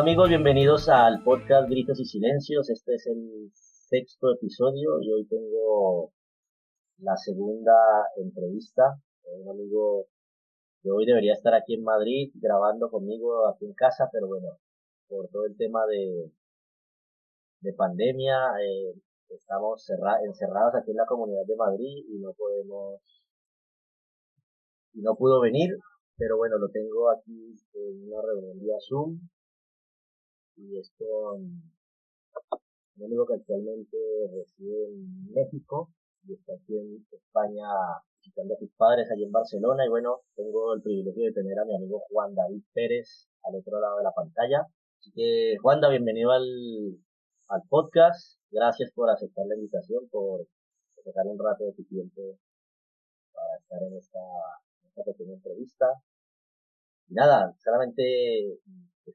Amigos, bienvenidos al podcast Gritos y Silencios. Este es el sexto episodio y hoy tengo la segunda entrevista. Un amigo que hoy debería estar aquí en Madrid grabando conmigo aquí en casa, pero bueno, por todo el tema de, de pandemia, eh, estamos encerrados aquí en la comunidad de Madrid y no podemos y no pudo venir, pero bueno, lo tengo aquí en una reunión vía Zoom y es con un amigo que actualmente reside en México y está aquí en España visitando a sus padres allí en Barcelona y bueno, tengo el privilegio de tener a mi amigo Juan David Pérez al otro lado de la pantalla. Así que Juan, bienvenido al, al podcast. Gracias por aceptar la invitación, por, por un rato de tu tiempo para estar en esta, en esta pequeña entrevista. Y nada, solamente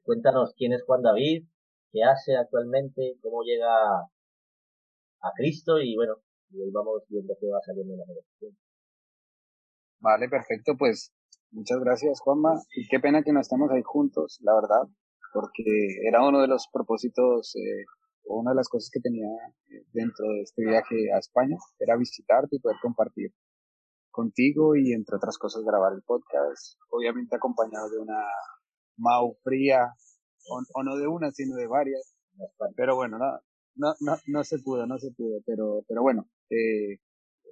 cuéntanos quién es Juan David, qué hace actualmente, cómo llega a Cristo y bueno, y ahí vamos viendo qué va saliendo en la conversación. Vale, perfecto, pues muchas gracias Juanma y qué pena que no estemos ahí juntos, la verdad, porque era uno de los propósitos eh, una de las cosas que tenía eh, dentro de este viaje a España, era visitarte y poder compartir contigo y entre otras cosas grabar el podcast, obviamente acompañado de una Mau fría, o, no de una, sino de varias. Pero bueno, no, no, no, no se pudo, no se pudo, pero, pero bueno, eh,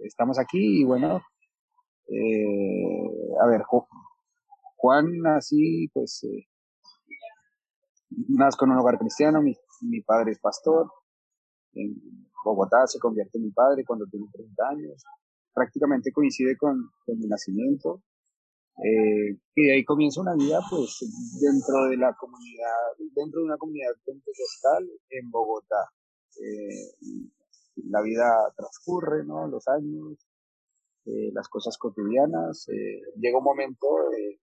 estamos aquí y bueno, eh, a ver, Juan así, pues, eh, nazco en un hogar cristiano, mi, mi padre es pastor, en Bogotá se convierte en mi padre cuando tiene 30 años, prácticamente coincide con, con mi nacimiento, eh, y ahí comienza una vida, pues, dentro de la comunidad, dentro de una comunidad pentecostal en Bogotá. Eh, la vida transcurre, ¿no? Los años, eh, las cosas cotidianas. Eh, llega un momento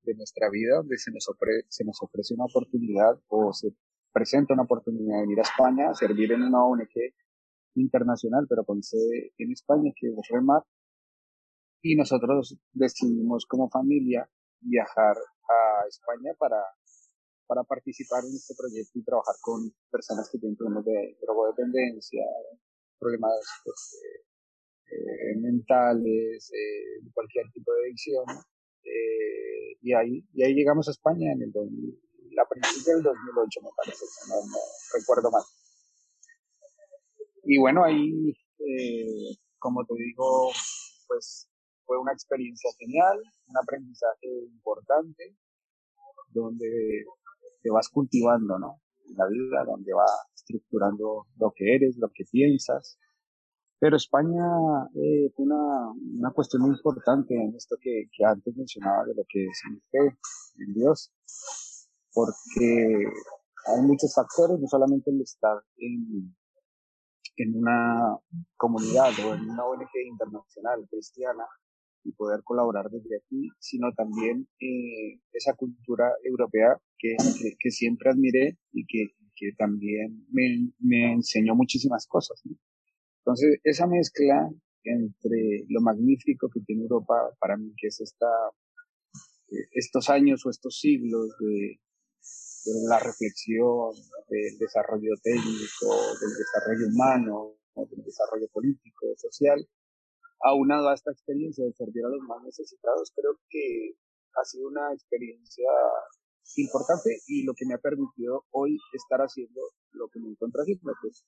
de nuestra vida donde se nos, se nos ofrece una oportunidad o se presenta una oportunidad de ir a España, servir en una ONG internacional, pero con sede en España, que es Remar, y nosotros decidimos como familia viajar a España para, para participar en este proyecto y trabajar con personas que tienen problemas de drogodependencia, problemas pues, eh, eh, mentales, eh, cualquier tipo de adicción. Eh, y, ahí, y ahí llegamos a España en el la principio del 2008, me parece, no, no recuerdo mal. Y bueno, ahí, como te digo, pues fue una experiencia genial, un aprendizaje importante, donde te vas cultivando, ¿no? La vida, donde vas estructurando lo que eres, lo que piensas. Pero España eh, una, una cuestión muy importante en esto que, antes mencionaba de lo que es en fe, en Dios, porque hay muchos factores, no solamente el estar en, en una comunidad o en una ONG internacional cristiana, y poder colaborar desde aquí, sino también eh, esa cultura europea que, siempre admiré y que, también me, enseñó muchísimas cosas. Entonces, esa mezcla entre lo magnífico que tiene Europa para mí, que es esta, eh, estos años o estos siglos de la reflexión, del desarrollo técnico, del desarrollo humano, del desarrollo político, social, aunado a esta experiencia de servir a los más necesitados, creo que ha sido una experiencia importante y lo que me ha permitido hoy estar haciendo lo que me encuentro haciendo, pues,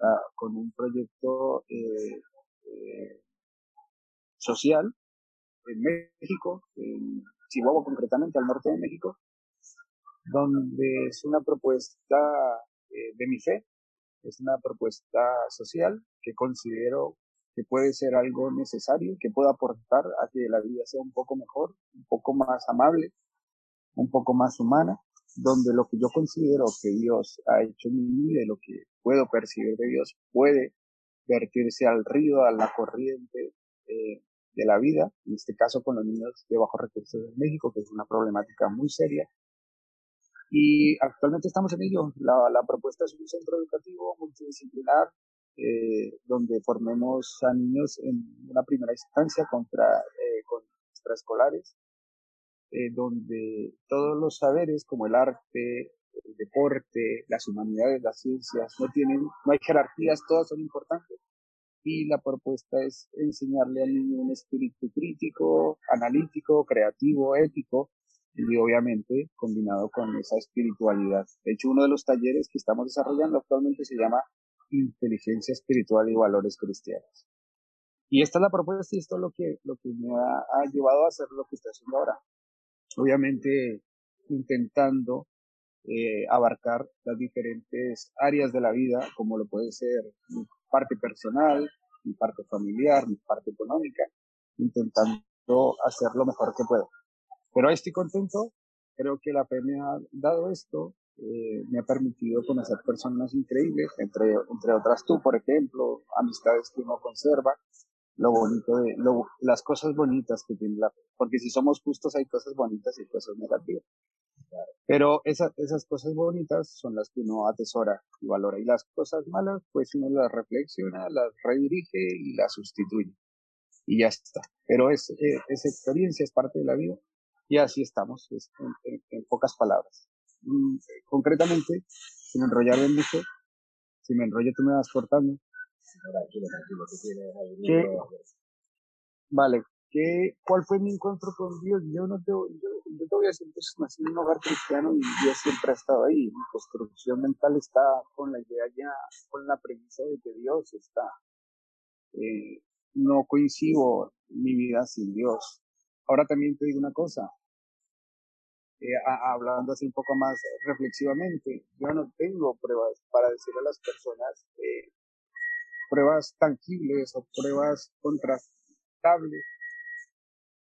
ah, con un proyecto eh, eh, social en México, en Chihuahua concretamente, al norte de México, donde es una propuesta eh, de mi fe, es una propuesta social que considero que puede ser algo necesario, que pueda aportar a que la vida sea un poco mejor, un poco más amable, un poco más humana, donde lo que yo considero que Dios ha hecho en mi vida lo que puedo percibir de Dios puede vertirse al río, a la corriente eh, de la vida, en este caso con los niños de bajos recursos en México, que es una problemática muy seria. Y actualmente estamos en ello. La propuesta es un centro educativo multidisciplinar eh, donde formemos a niños en una primera instancia contra, eh, con extraescolares, eh, donde todos los saberes como el arte, el deporte, las humanidades, las ciencias, no tienen, no hay jerarquías, todas son importantes. Y la propuesta es enseñarle al niño un espíritu crítico, analítico, creativo, ético, y obviamente combinado con esa espiritualidad. De hecho, uno de los talleres que estamos desarrollando actualmente se llama Inteligencia Espiritual y Valores Cristianos. Y esta es la propuesta y esto es lo que, lo que me ha, ha llevado a hacer lo que estoy haciendo ahora. Obviamente intentando eh, abarcar las diferentes áreas de la vida, como lo puede ser mi parte personal, mi parte familiar, mi parte económica, intentando hacer lo mejor que puedo. Pero estoy contento, creo que la fe me ha dado esto, eh, me ha permitido conocer personas increíbles, entre, entre otras tú, por ejemplo, amistades que uno conserva, lo bonito de, lo, las cosas bonitas que tiene la fe, porque si somos justos hay cosas bonitas y cosas negativas. Pero esas, esas cosas bonitas son las que uno atesora y valora. Y las cosas malas, pues uno las reflexiona, las redirige y las sustituye. Y ya está. Pero es, eh, esa experiencia es parte de la vida y así estamos, en, pocas palabras. Mm, concretamente, si me enrollar bien dicho, si me enrollo tú me vas cortando. Tranquilo, tranquilo, tienes Vale, ¿qué, ¿cuál fue mi encuentro con Dios? Yo no te, yo, yo te voy a decir que nací en un hogar cristiano y Dios siempre ha estado ahí. Mi construcción mental está con la idea ya, con la premisa de que Dios está. Eh, no coincido mi vida sin Dios. Ahora también te digo una cosa, eh, hablando así un poco más reflexivamente, yo no tengo pruebas para decir a las personas, eh, pruebas tangibles o pruebas contrastables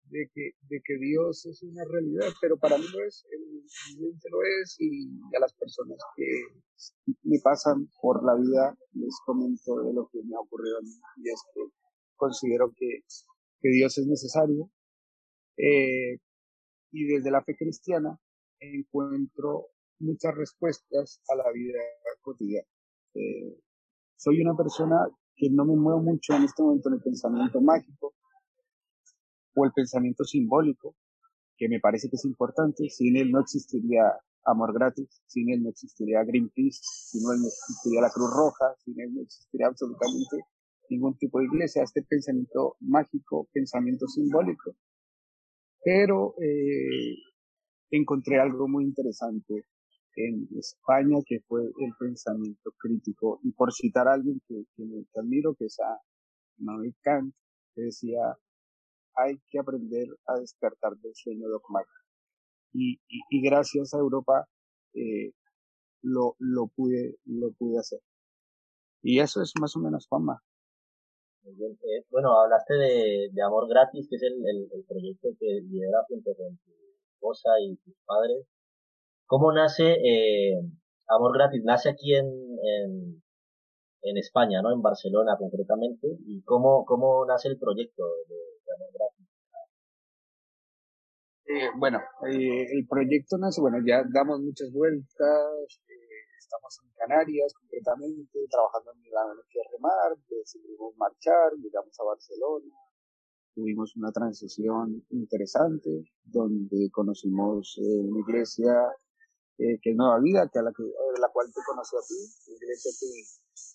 de que, de que Dios es una realidad, pero para mí lo es, evidentemente lo es, y a las personas que me pasan por la vida les comento de lo que me ha ocurrido a mí, y es que considero que, que Dios es necesario, eh, y desde la fe cristiana encuentro muchas respuestas a la vida cotidiana. Eh, soy una persona que no me muevo mucho en este momento en el pensamiento mágico o el pensamiento simbólico, que me parece que es importante. Sin él no existiría amor gratis, sin él no existiría Greenpeace, sin él no existiría la Cruz Roja, sin él no existiría absolutamente ningún tipo de iglesia. Este pensamiento mágico, pensamiento simbólico, pero eh, encontré algo muy interesante en España que fue el pensamiento crítico. Y por citar a alguien que, me, admiro, que es a Manuel Kant, que decía, hay que aprender a despertar del sueño dogmático. Y, y, gracias a Europa eh, lo, lo, pude, lo pude hacer. Y eso es más o menos Eh, bueno, hablaste de, de, Amor Gratis, que es el, el, proyecto que lidera junto con tu esposa y tus padres. ¿Cómo nace eh, Amor Gratis? Nace aquí en, en, en, España, ¿no? En Barcelona concretamente. ¿Y cómo, cómo nace el proyecto de, Amor Gratis? Eh, bueno, el proyecto nace, bueno, ya damos muchas vueltas, estamos en Canarias concretamente, trabajando en la energía remar, decidimos marchar, llegamos a Barcelona, tuvimos una transición interesante donde conocimos eh, una iglesia eh, que es Nueva Vida, que a la, que, la cual te conocí a ti, una iglesia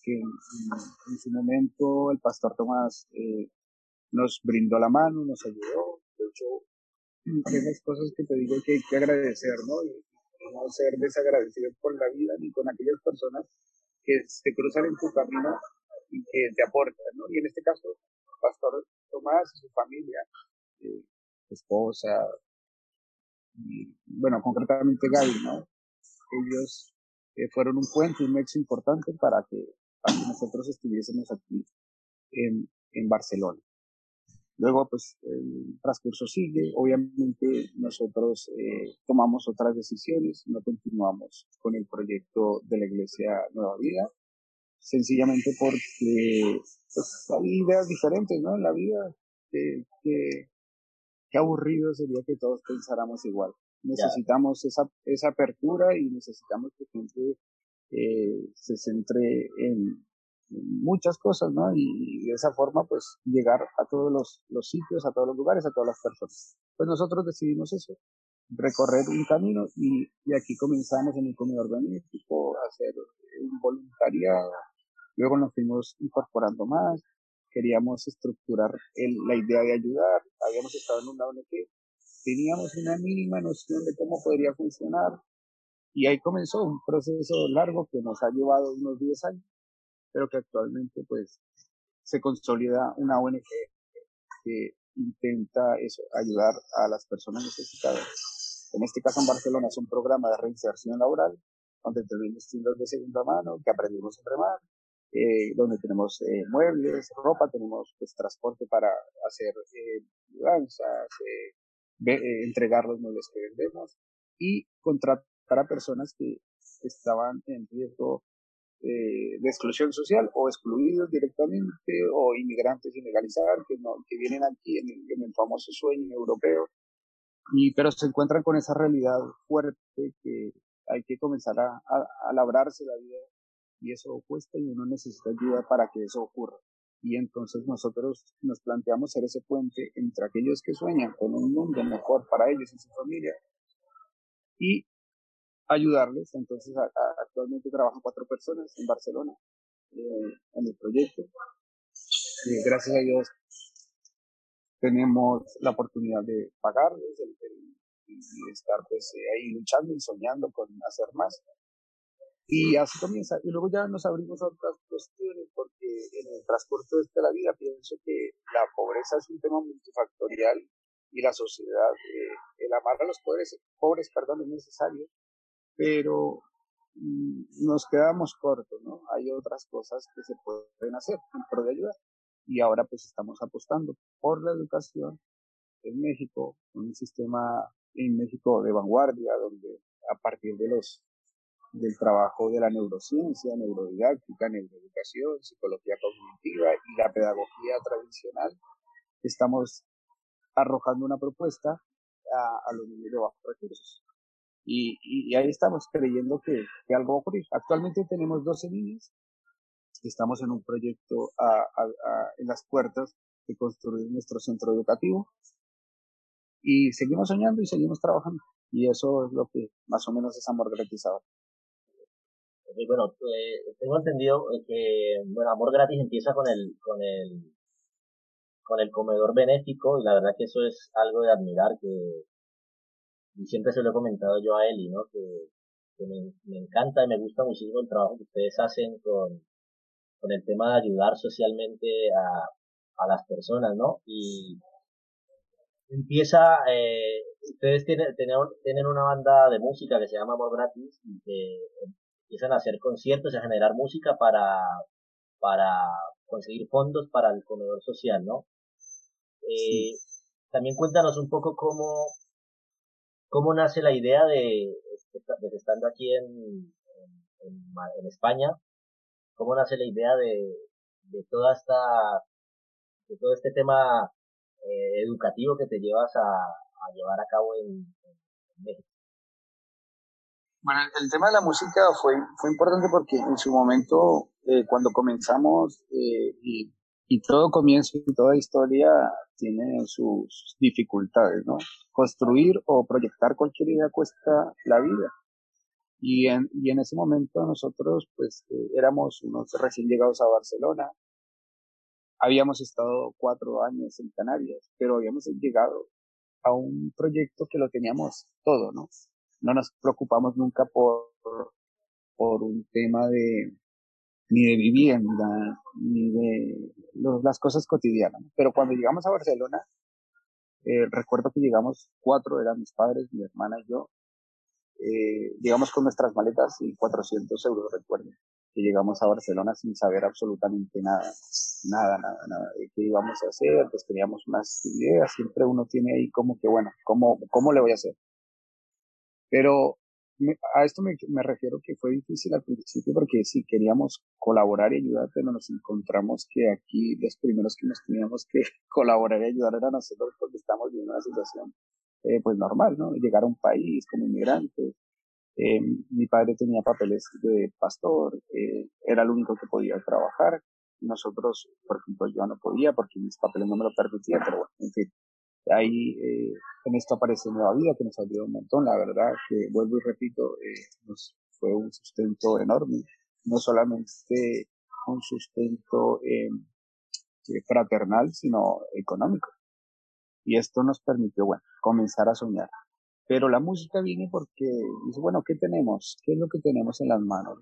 que, en, su momento el pastor Tomás eh, nos brindó la mano, nos ayudó, de hecho, unas cosas que te digo que hay que agradecer, ¿no? No ser desagradecido con la vida ni con aquellas personas que se cruzan en tu camino y que te aportan, ¿no? Y en este caso, Pastor Tomás y su familia, eh, esposa, y, bueno, concretamente Gaby, ¿no? Ellos eh, fueron un puente, un nexo importante para que, para que nosotros estuviésemos aquí en, en Barcelona. Luego, pues, el transcurso sigue. Obviamente, nosotros eh, tomamos otras decisiones, no continuamos con el proyecto de la Iglesia Nueva Vida, sencillamente porque pues, hay ideas diferentes, ¿no? En la vida, que, que, aburrido sería que todos pensáramos igual. Necesitamos esa, esa apertura y necesitamos que gente eh, se centre en, muchas cosas, ¿no? Y, de esa forma, pues, llegar a todos los, sitios, a todos los lugares, a todas las personas. Pues nosotros decidimos eso. recorrer un camino y, aquí comenzamos en el comedor benéfico hacer un voluntariado, luego nos fuimos incorporando más, queríamos estructurar el, la idea de ayudar, habíamos estado en un ONG, teníamos una mínima noción de cómo podría funcionar y ahí comenzó un proceso largo que nos ha llevado unos 10 años, pero que actualmente pues se consolida una ONG que intenta eso, ayudar a las personas necesitadas. En este caso en Barcelona es un programa de reinserción laboral donde tenemos estilos de segunda mano que aprendimos a remar, eh, donde tenemos eh, muebles, ropa, tenemos pues transporte para hacer eh, mudanzas, entregar los muebles que vendemos y contratar a personas que estaban en riesgo de exclusión social o excluidos directamente o inmigrantes sin legalizar que, vienen aquí en el, famoso sueño europeo y pero se encuentran con esa realidad fuerte que hay que comenzar a, a, a labrarse la vida y eso cuesta y uno necesita ayuda para que eso ocurra. Y entonces nosotros nos planteamos ser ese puente entre aquellos que sueñan con un mundo mejor para ellos y su familia y ayudarles. Entonces actualmente trabajan cuatro personas en Barcelona eh, en el proyecto. Y gracias a Dios tenemos la oportunidad de pagarles y estar pues ahí luchando y soñando con hacer más. Y así comienza. Y luego ya nos abrimos a otras cuestiones, porque en el transporte de la vida pienso que la pobreza es un tema multifactorial y la sociedad, eh, el amar a los pobres, pobres perdón, es necesario, pero mm, nos quedamos cortos, ¿no? Hay otras cosas que se pueden hacer en pro ayudar. Y ahora pues estamos apostando por la educación en México, un sistema en México de vanguardia, donde a partir de los del trabajo de la neurociencia, neurodidáctica, neuroeducación, psicología cognitiva y la pedagogía tradicional, estamos arrojando una propuesta a, los niños de bajos recursos. Y, y, ahí estamos creyendo que, algo va a ocurrir. Actualmente tenemos 12 niños, estamos en un proyecto a, en las puertas de construir nuestro centro educativo y seguimos soñando y seguimos trabajando. Y eso es lo que más o menos es amor garantizado bueno, eh, tengo entendido que, bueno, Amor Gratis empieza con el, con el, con el comedor benéfico y la verdad que eso es algo de admirar que, y siempre se lo he comentado yo a Eli, ¿no? Que, me, me, encanta y me gusta muchísimo el trabajo que ustedes hacen con, con el tema de ayudar socialmente a, a las personas, ¿no? Y empieza, eh, ustedes tienen, tienen, tienen una banda de música que se llama Amor Gratis y que empiezan a hacer conciertos y a generar música para, para conseguir fondos para el comedor social, ¿no? Eh, También cuéntanos un poco cómo, cómo nace la idea de, de estando aquí en, en, España, cómo nace la idea de, toda esta, de todo este tema eh, educativo que te llevas a, llevar a cabo en, en México. Bueno, el tema de la música fue, fue importante porque en su momento, eh, cuando comenzamos, eh, y, y, todo comienzo y toda historia tiene sus dificultades, ¿no? Construir o proyectar cualquier idea cuesta la vida. Y en, y en ese momento nosotros, pues, eh, éramos unos recién llegados a Barcelona. Habíamos estado cuatro años en Canarias, pero habíamos llegado a un proyecto que lo teníamos todo, ¿no? no nos preocupamos nunca por, por un tema de ni de vivienda, ni de las cosas cotidianas. Pero cuando llegamos a Barcelona, eh, recuerdo que llegamos cuatro, eran mis padres, mi hermana y yo, eh, llegamos con nuestras maletas y 400 euros, recuerdo, que llegamos a Barcelona sin saber absolutamente nada, nada, nada, nada de qué íbamos a hacer, pues teníamos unas ideas, siempre uno tiene ahí como que, bueno, ¿cómo, cómo le voy a hacer? Pero a esto me, me, refiero que fue difícil al principio porque sí queríamos colaborar y ayudar, pero nos encontramos que aquí los primeros que nos teníamos que colaborar y ayudar eran nosotros porque estamos viviendo una situación eh, pues normal, ¿no? Llegar a un país como inmigrante. Eh, mi padre tenía papeles de pastor, eh, era el único que podía trabajar. Nosotros, por ejemplo, yo no podía porque mis papeles no me lo permitían, pero bueno, en fin. Ahí eh, en esto aparece Nueva Vida, que nos ayudó un montón, la verdad, que vuelvo y repito, eh, nos fue un sustento enorme, no solamente un sustento eh, fraternal, sino económico. Y esto nos permitió, bueno, comenzar a soñar. Pero la música viene porque dice, bueno, ¿qué tenemos? ¿Qué es lo que tenemos en las manos?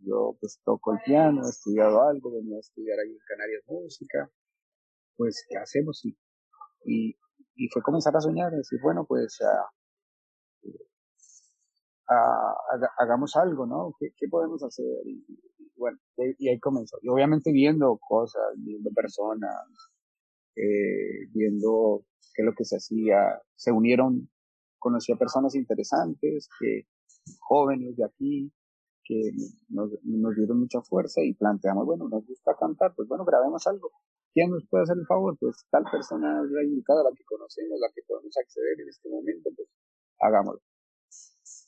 Yo pues toco el piano, he estudiado algo, venía a estudiar ahí en Canarias música. Pues, ¿qué hacemos? Y, y, y fue comenzar a soñar, decir, bueno, pues hagamos algo, ¿no? ¿Qué, qué podemos hacer? Y, bueno, y, ahí comenzó. Y obviamente viendo cosas, viendo personas, eh, viendo qué es lo que se hacía, se unieron conocí a personas interesantes, que jóvenes de aquí, que nos, nos, dieron mucha fuerza y planteamos, bueno, nos gusta cantar, pues bueno, grabemos algo. ¿Quién nos puede hacer el favor? Pues tal persona la indicada, la que conocemos, la que podemos acceder en este momento, pues hagámoslo.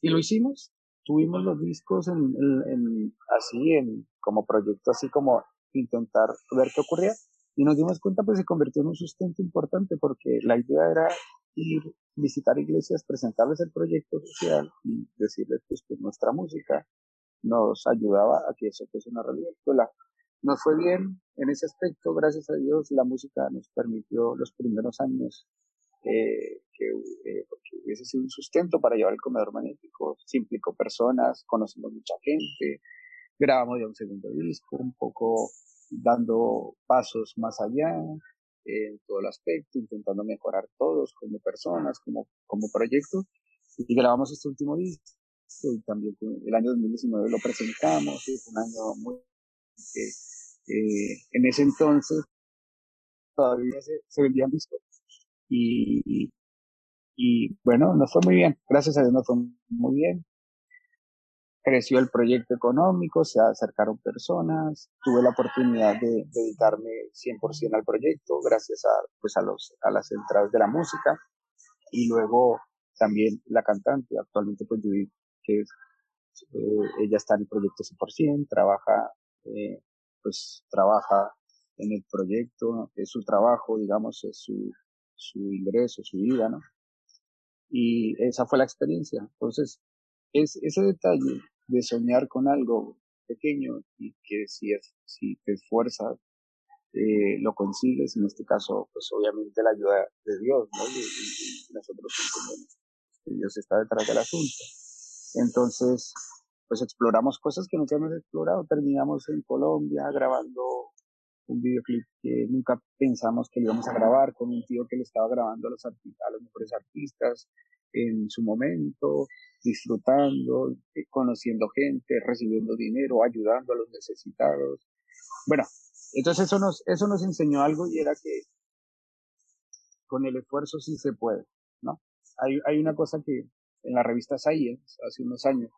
Y lo hicimos. Tuvimos los discos en, en, así, en, como proyecto, así como intentar ver qué ocurría. Y nos dimos cuenta, pues se convirtió en un sustento importante porque la idea era ir, visitar iglesias, presentarles el proyecto social y decirles pues que nuestra música nos ayudaba a que eso fuese una realidad. Pues nos fue bien en ese aspecto, gracias a Dios la música nos permitió los primeros años eh, que, eh, hubiese sido un sustento para llevar el comedor magnético, se implicó personas, conocimos mucha gente, grabamos ya un segundo disco, un poco dando pasos más allá, en todo el aspecto, intentando mejorar todos como personas, como, como proyecto. Y grabamos este último disco y también el año 2019 lo presentamos, es un año muy... Eh, en ese entonces todavía se, vendían discos. Y, y bueno, nos fue muy bien, gracias a Dios nos fue muy bien creció el proyecto económico, se acercaron personas, tuve la oportunidad de dedicarme 100% al proyecto gracias a, pues a, los, a las entradas de la música y luego también la cantante, actualmente pues Judith, que eh, ella está en el proyecto 100%, trabaja, eh, pues trabaja en el proyecto, es su trabajo, digamos, es su, su ingreso, su vida, ¿no? Y esa fue la experiencia. Entonces, es ese detalle de soñar con algo pequeño y que si, es, si te esfuerzas, eh, lo consigues, en este caso, pues obviamente la ayuda de Dios, ¿no? Y, nosotros entendemos que Dios está detrás del asunto. Entonces, pues exploramos cosas que nunca hemos explorado. Terminamos en Colombia grabando un videoclip que nunca pensamos que íbamos a grabar con un tío que le estaba grabando a los, a los mejores artistas en su momento disfrutando, eh, conociendo gente, recibiendo dinero, ayudando a los necesitados. Bueno, entonces eso nos, eso nos enseñó algo y era que con el esfuerzo sí se puede, ¿no? Hay, hay una cosa que en la revista Science, hace unos años,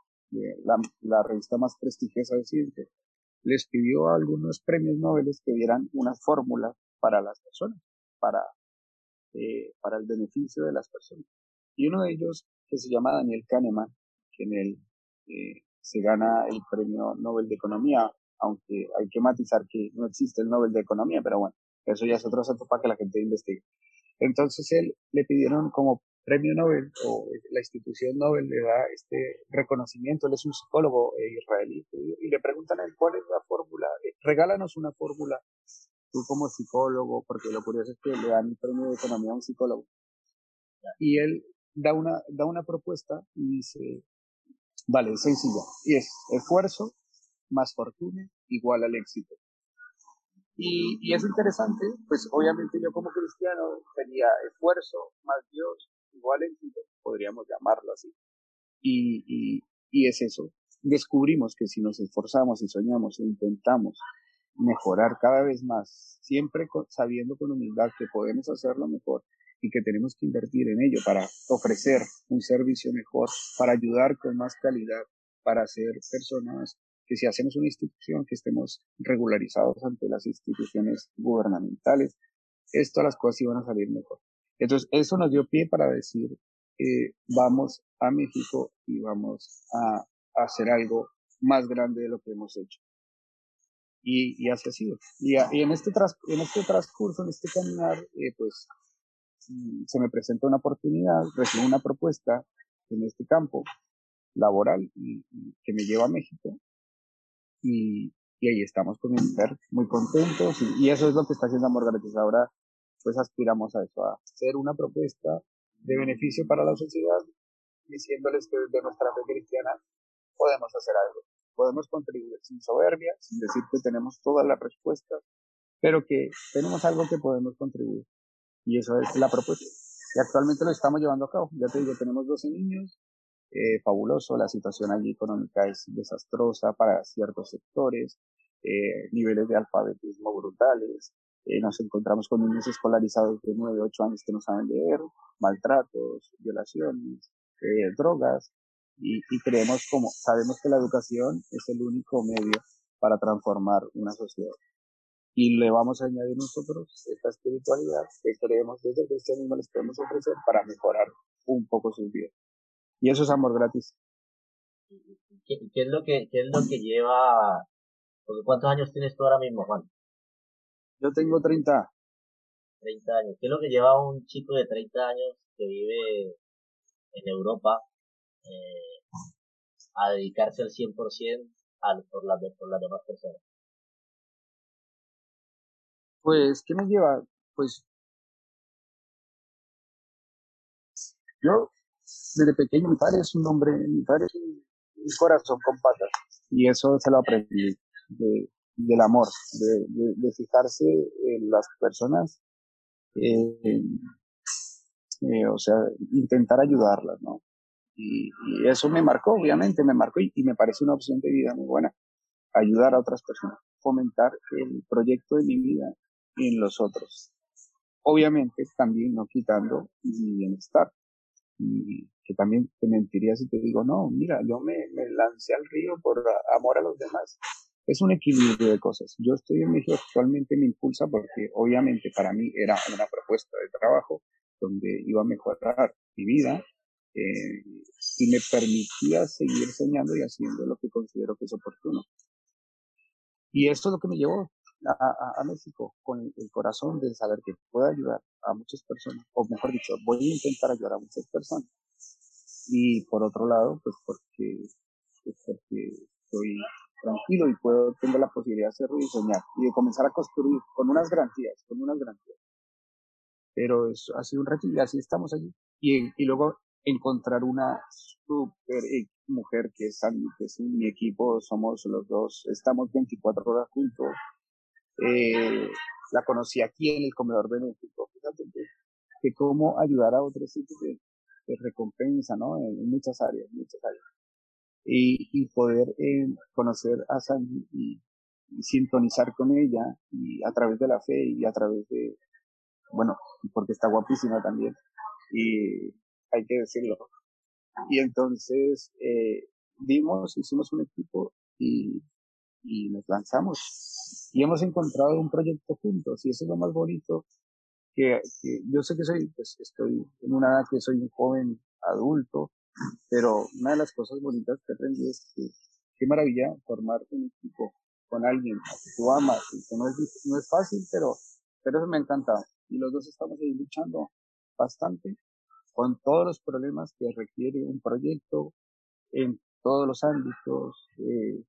la, revista más prestigiosa de ciencia, les pidió a algunos premios Nobel que dieran una fórmula para las personas, para, eh, para el beneficio de las personas. Y uno de ellos que se llama Daniel Kahneman, que en él eh, se gana el premio Nobel de Economía, aunque hay que matizar que no existe el Nobel de Economía, pero bueno, eso ya es otro asunto para que la gente investigue. Entonces él le pidieron como premio Nobel, o la institución Nobel le da este reconocimiento, él es un psicólogo eh, israelí, y le preguntan a él cuál es la fórmula, eh, regálanos una fórmula, tú como psicólogo, porque lo curioso es que le dan el premio de economía a un psicólogo. Y él da una, da una propuesta y dice, vale, es sencilla, y es esfuerzo más fortuna igual al éxito. Y, y es interesante, pues obviamente yo como cristiano tenía esfuerzo más Dios éxito, podríamos llamarlo así. Y, y, y es eso. Descubrimos que si nos esforzamos y soñamos e intentamos mejorar cada vez más, siempre sabiendo con humildad que podemos hacerlo mejor, y que tenemos que invertir en ello para ofrecer un servicio mejor, para ayudar con más calidad, para ser personas que si hacemos una institución que estemos regularizados ante las instituciones gubernamentales, esto las cosas iban a salir mejor. Entonces, eso nos dio pie para decir, eh, vamos a México y vamos a, hacer algo más grande de lo que hemos hecho. Y, así ha sido. Y, y en, este tras, en este transcurso, en este caminar, eh, pues mm, se me presenta una oportunidad, recibo una propuesta en este campo laboral que me lleva a México y, y ahí estamos con mi mujer muy contentos y, eso es lo que está haciendo Amor Gratis. Ahora pues aspiramos a eso, a hacer una propuesta de beneficio para la sociedad, diciéndoles que desde nuestra fe cristiana podemos hacer algo, podemos contribuir sin soberbia, sin decir que tenemos todas las respuestas, pero que tenemos algo que podemos contribuir. Y eso es la propuesta. Y actualmente lo estamos llevando a cabo. Ya te digo, tenemos 12 niños, eh, fabuloso, la situación allí económica es desastrosa para ciertos sectores, eh, niveles de alfabetismo brutales, eh, nos encontramos con niños escolarizados de 9, 8 años que no saben leer, maltratos, violaciones, eh, drogas, y, y, creemos como, sabemos que la educación es el único medio para transformar una sociedad. Y le vamos a añadir nosotros esta espiritualidad que creemos desde el cristianismo les podemos ofrecer para mejorar un poco sus vidas. Y eso es amor gratis. ¿Qué, qué es lo que, qué es lo que lleva, cuántos años tienes tú ahora mismo, Juan? Yo tengo 30. 30 años. ¿Qué es lo que lleva un chico de 30 años que vive en Europa eh, a dedicarse al 100% al, por, las, por las demás personas? Pues, ¿qué me lleva? Pues, yo, desde pequeño, mi padre es un hombre, mi padre es un, corazón con patas. Y eso se lo aprendí de, del amor, de, de, fijarse en las personas, eh, o sea, intentar ayudarlas, ¿no? Y, eso me marcó, obviamente, me marcó y, me parece una opción de vida muy buena, ayudar a otras personas, fomentar el proyecto de mi vida en los otros. Obviamente también no quitando mi bienestar. Y que también te mentiría si te digo, no, mira, yo me, me lancé al río por amor a los demás es un equilibrio de cosas. Yo estoy en México actualmente me impulsa porque obviamente para mí era una propuesta de trabajo donde iba a mejorar mi vida eh, y me permitía seguir soñando y haciendo lo que considero que es oportuno. Y esto es lo que me llevó a, a, México con el corazón de saber que puedo ayudar a muchas personas, o mejor dicho, voy a intentar ayudar a muchas personas. Y por otro lado, pues porque, pues porque estoy tranquilo y puedo, tengo la posibilidad de hacerlo y y de comenzar a construir con unas garantías, con unas garantías. Pero eso ha sido un reto y así estamos allí. Y, y luego encontrar una super mujer que es que es mi equipo, somos los dos, estamos 24 horas juntos. Eh, la conocí aquí en el comedor benéfico, fíjate que, que cómo ayudar a otros sitios de, recompensa, ¿no? En, en muchas áreas, muchas áreas y, y poder eh, conocer a Sandy y, sintonizar con ella y a través de la fe y a través de, bueno, porque está guapísima también y hay que decirlo. Y entonces eh, vimos, hicimos un equipo y, y nos lanzamos y hemos encontrado un proyecto juntos y eso es lo más bonito que, que yo sé que soy, pues estoy en una edad que soy un joven adulto, pero una de las cosas bonitas que aprendí es que qué maravilla formar un equipo con alguien que tú amas, que no es, no es fácil, pero, pero eso me encanta. Y los dos estamos ahí luchando bastante con todos los problemas que requiere un proyecto en todos los ámbitos, eh,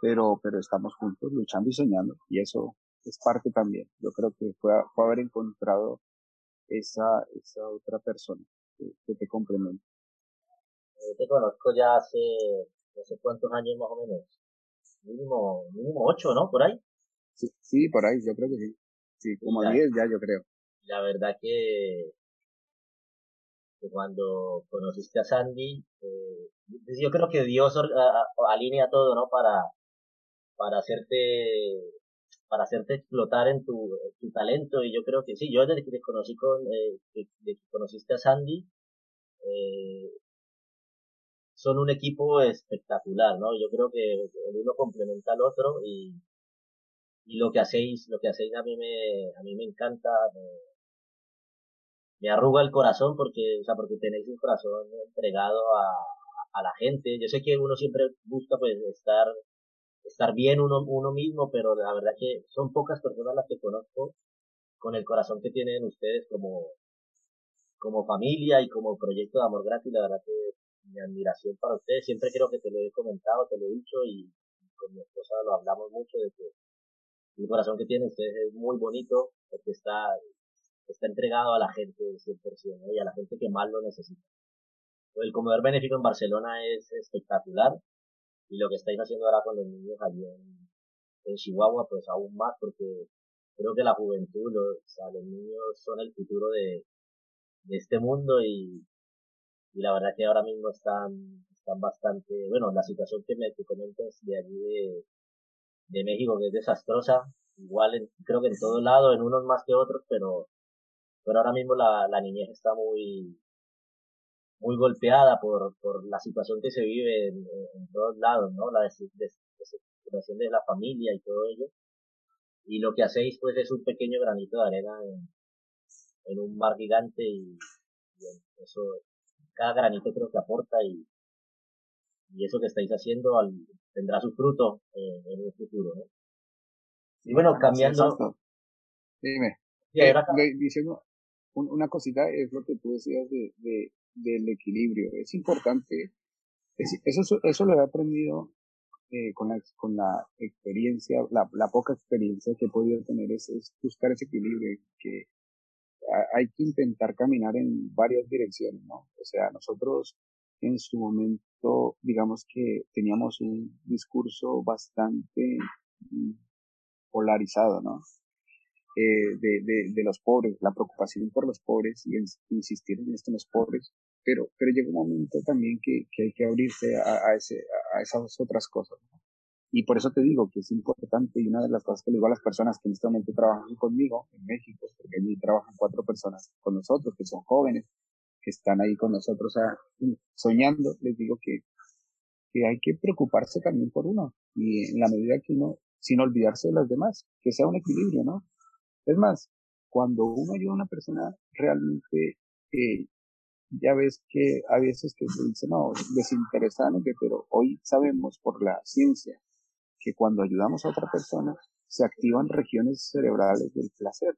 pero, pero estamos juntos luchando y soñando, y eso es parte también. Yo creo que fue, fue haber encontrado esa, esa otra persona que, que te complementa. Yo te conozco ya hace no sé cuántos años más o menos. Mínimo, mínimo ocho, ¿no? Por ahí. Sí, sí, por ahí, yo creo que sí. Sí, como diez ya yo creo. La verdad que, que cuando conociste a Sandy, eh, yo creo que Dios alinea todo, ¿no? Para, para hacerte, para hacerte explotar en tu, tu talento y yo creo que sí, yo desde que te conocí con, eh, que, que conociste a Sandy, eh, son un equipo espectacular, ¿no? Yo creo que el uno complementa al otro y, lo que hacéis, lo que hacéis a mí me, a mí me encanta, me, arruga el corazón porque, o sea, porque tenéis un corazón entregado a, a la gente. Yo sé que uno siempre busca pues estar, estar bien uno, uno mismo, pero la verdad que son pocas personas las que conozco con el corazón que tienen ustedes como, como familia y como proyecto de amor gratis, la verdad que mi admiración para ustedes, siempre creo que te lo he comentado, te lo he dicho y con mi esposa lo hablamos mucho de que el corazón que tienen ustedes es muy bonito porque está, está entregado a la gente 100% y a la gente que más lo necesita. El comedor benéfico en Barcelona es espectacular y lo que estáis haciendo ahora con los niños allí en, en Chihuahua pues aún más porque creo que la juventud, los, o sea, los niños son el futuro de, de este mundo y, y la verdad que ahora mismo están, están bastante, bueno, la situación que me comentas de allí de, de México que es desastrosa, igual en, creo que en todos lados, en unos más que otros, pero, pero ahora mismo la, la niñez está muy, muy golpeada por, por la situación que se vive en, en todos lados, ¿no? La desesperación de la familia y todo ello. Y lo que hacéis pues es un pequeño granito de arena en, en un mar gigante y, eso, cada granito creo que aporta y, y eso que estáis haciendo al, tendrá su fruto eh, en un futuro, ¿no? Y bueno, cambiando. Dime. Eh, diciendo una cosita es lo que tú decías de, de, del equilibrio. Es importante. eso, eso lo he aprendido eh, con, la, con la experiencia, la, la poca experiencia que he podido tener, es, es buscar ese equilibrio que hay que intentar caminar en varias direcciones, ¿no? O sea, nosotros en su momento, digamos que teníamos un discurso bastante mm, polarizado, ¿no? Eh, de, de, de, los pobres, la preocupación por los pobres y insistir en esto en los pobres, pero, pero llega un momento también que, que hay que abrirse a, a, ese, a esas otras cosas. Y por eso te digo que es importante y una de las cosas que le digo a las personas que en este momento trabajan conmigo en México, porque allí trabajan cuatro personas con nosotros, que son jóvenes, que están ahí con nosotros soñando, les digo que, que hay que preocuparse también por uno y en la medida que uno, sin olvidarse de los demás, que sea un equilibrio, ¿no? Es más, cuando uno ayuda a una persona realmente, eh, ya ves que a veces que se dice, no, desinteresadamente, pero hoy sabemos por la ciencia que cuando ayudamos a otra persona se activan regiones cerebrales del placer.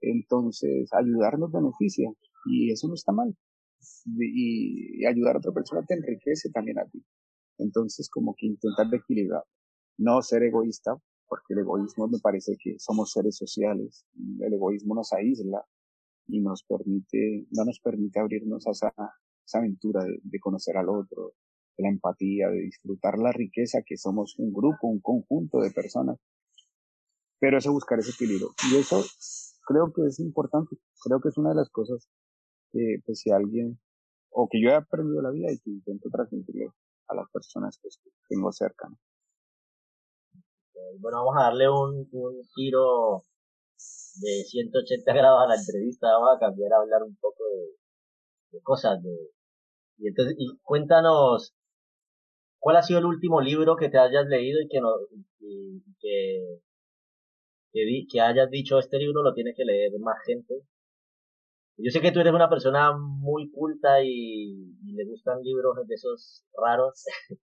Entonces, ayudar nos beneficia y eso no está mal. Y, ayudar a otra persona te enriquece también a ti. Entonces, como que intentar equilibrar. No ser egoísta, porque el egoísmo me parece que somos seres sociales. El egoísmo nos aísla y nos permite, no nos permite abrirnos a esa, esa aventura de, de conocer al otro, la empatía, de disfrutar la riqueza que somos un grupo, un conjunto de personas. Pero eso buscar ese equilibrio. Y eso creo que es importante. Creo que es una de las cosas que, pues, si alguien, o que yo he aprendido la vida y que intento transmitirle a las personas que tengo cerca. Bueno, vamos a darle un, un giro de 180 grados a la entrevista. Vamos a cambiar a hablar un poco de, de cosas. De, y entonces, y cuéntanos ¿Cuál ha sido el último libro que te hayas leído y que no, y, que, que, que, hayas dicho este libro lo tiene que leer más gente? Yo sé que tú eres una persona muy culta y, le gustan libros de esos raros,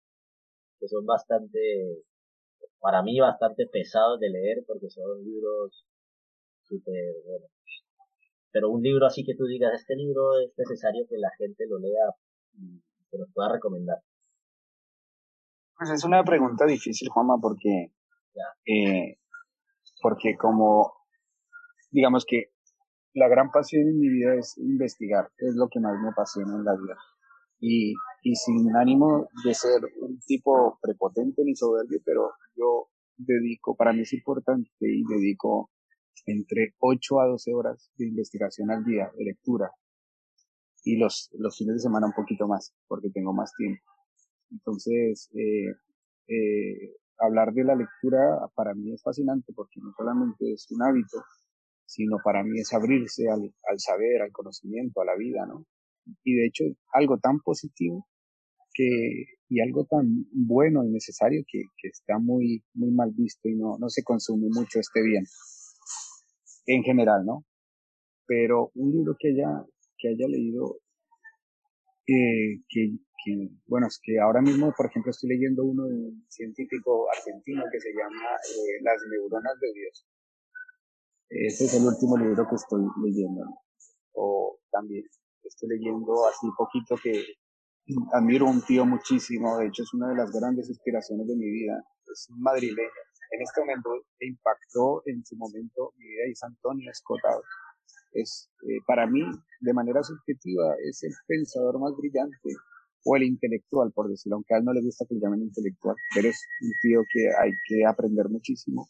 que son bastante, para mí bastante pesados de leer porque son libros súper, bueno. Pero un libro así que tú digas, este libro es necesario que la gente lo lea y que nos pueda recomendar. Pues es una pregunta difícil, Juanma, porque, eh, porque como, digamos que la gran pasión en mi vida es investigar, es lo que más me apasiona en la vida. Y, y sin ánimo de ser un tipo prepotente ni soberbio, pero yo dedico, para mí es importante y dedico entre 8 a 12 horas de investigación al día, de lectura. Y los, los fines de semana un poquito más, porque tengo más tiempo. Entonces, eh, eh, hablar de la lectura para mí es fascinante porque no solamente es un hábito, sino para mí es abrirse al, al saber, al conocimiento, a la vida, ¿no? Y de hecho, algo tan positivo que, y algo tan bueno y necesario que, que está muy, muy mal visto y no, no se consume mucho este bien. En general, ¿no? Pero un libro que haya, que haya leído, eh, que, bueno, es que ahora mismo, por ejemplo, estoy leyendo uno de un científico argentino que se llama eh, Las neuronas de Dios. Ese es el último libro que estoy leyendo. O también estoy leyendo así poquito que admiro a un tío muchísimo, de hecho es una de las grandes inspiraciones de mi vida, es un madrileño. En este momento impactó en su momento mi vida y es Antonio Escotado. Es, eh, para mí, de manera subjetiva, es el pensador más brillante o el intelectual, por decirlo, aunque a él no le gusta que le llamen intelectual, pero es un tío que hay que aprender muchísimo.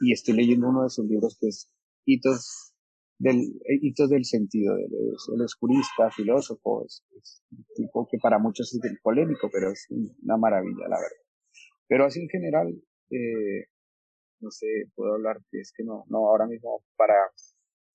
Y estoy leyendo uno de sus libros que es Hitos del, hitos del sentido, el oscurista, filósofo, es, un tipo que para muchos es polémico, pero es una maravilla, la verdad. Pero así en general, eh, no sé, puedo hablar, es que no, no, ahora mismo para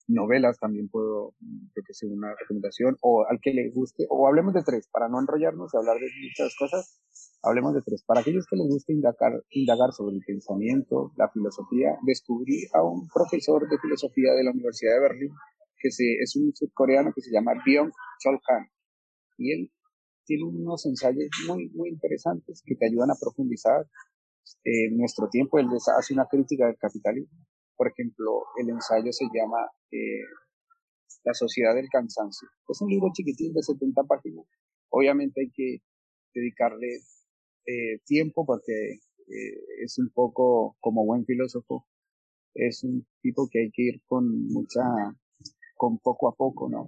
novelas también puedo, creo que sea una recomendación, o al que le guste, o hablemos de tres, para no enrollarnos y hablar de muchas cosas, hablemos de tres. Para aquellos que les guste indagar, indagar sobre el pensamiento, la filosofía, descubrí a un profesor de filosofía de la Universidad de Berlín, que se, es un surcoreano que se llama Byung Chol Han, y él tiene unos ensayos muy, muy interesantes que te ayudan a profundizar en nuestro tiempo. Él hace una crítica del capitalismo por ejemplo, el ensayo se llama eh, La sociedad del cansancio. Es un libro chiquitín de 70 páginas. Obviamente hay que dedicarle eh, tiempo porque eh, es un poco como buen filósofo. Es un tipo que hay que ir con mucha, con poco a poco, ¿no?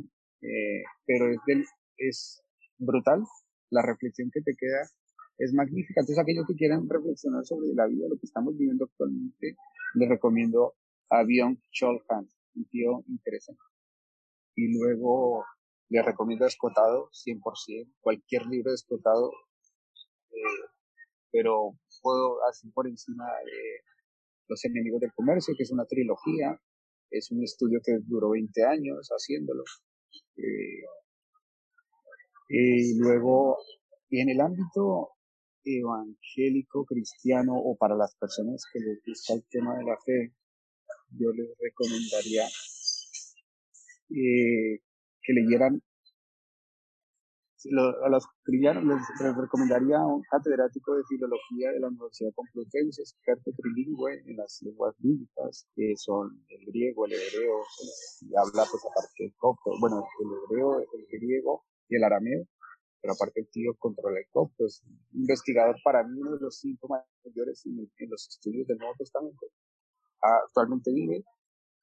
pero es, del, es brutal la reflexión que te queda es magnífica. Entonces, aquellos que quieran reflexionar sobre la vida, lo que estamos viviendo actualmente, les recomiendo a Byung un tío interesante. Y luego le recomiendo Escotado, 100%, cualquier libro de Escotado, eh, pero puedo así por encima de Los enemigos del comercio, que es una trilogía, es un estudio que duró 20 años haciéndolo. Eh, y luego, y en el ámbito evangélico, cristiano o para las personas que les gusta el tema de la fe, yo les recomendaría eh, que leyeran a los cristianos les, recomendaría a un catedrático de filología de la Universidad Complutense, experto trilingüe en las lenguas bíblicas, que son el griego, el hebreo, y habla pues aparte del copto, bueno, el hebreo, el griego y el arameo, pero aparte el tío controla el copto, es investigador para mí uno de los cinco mayores en, los estudios del Nuevo Testamento. Actualmente vive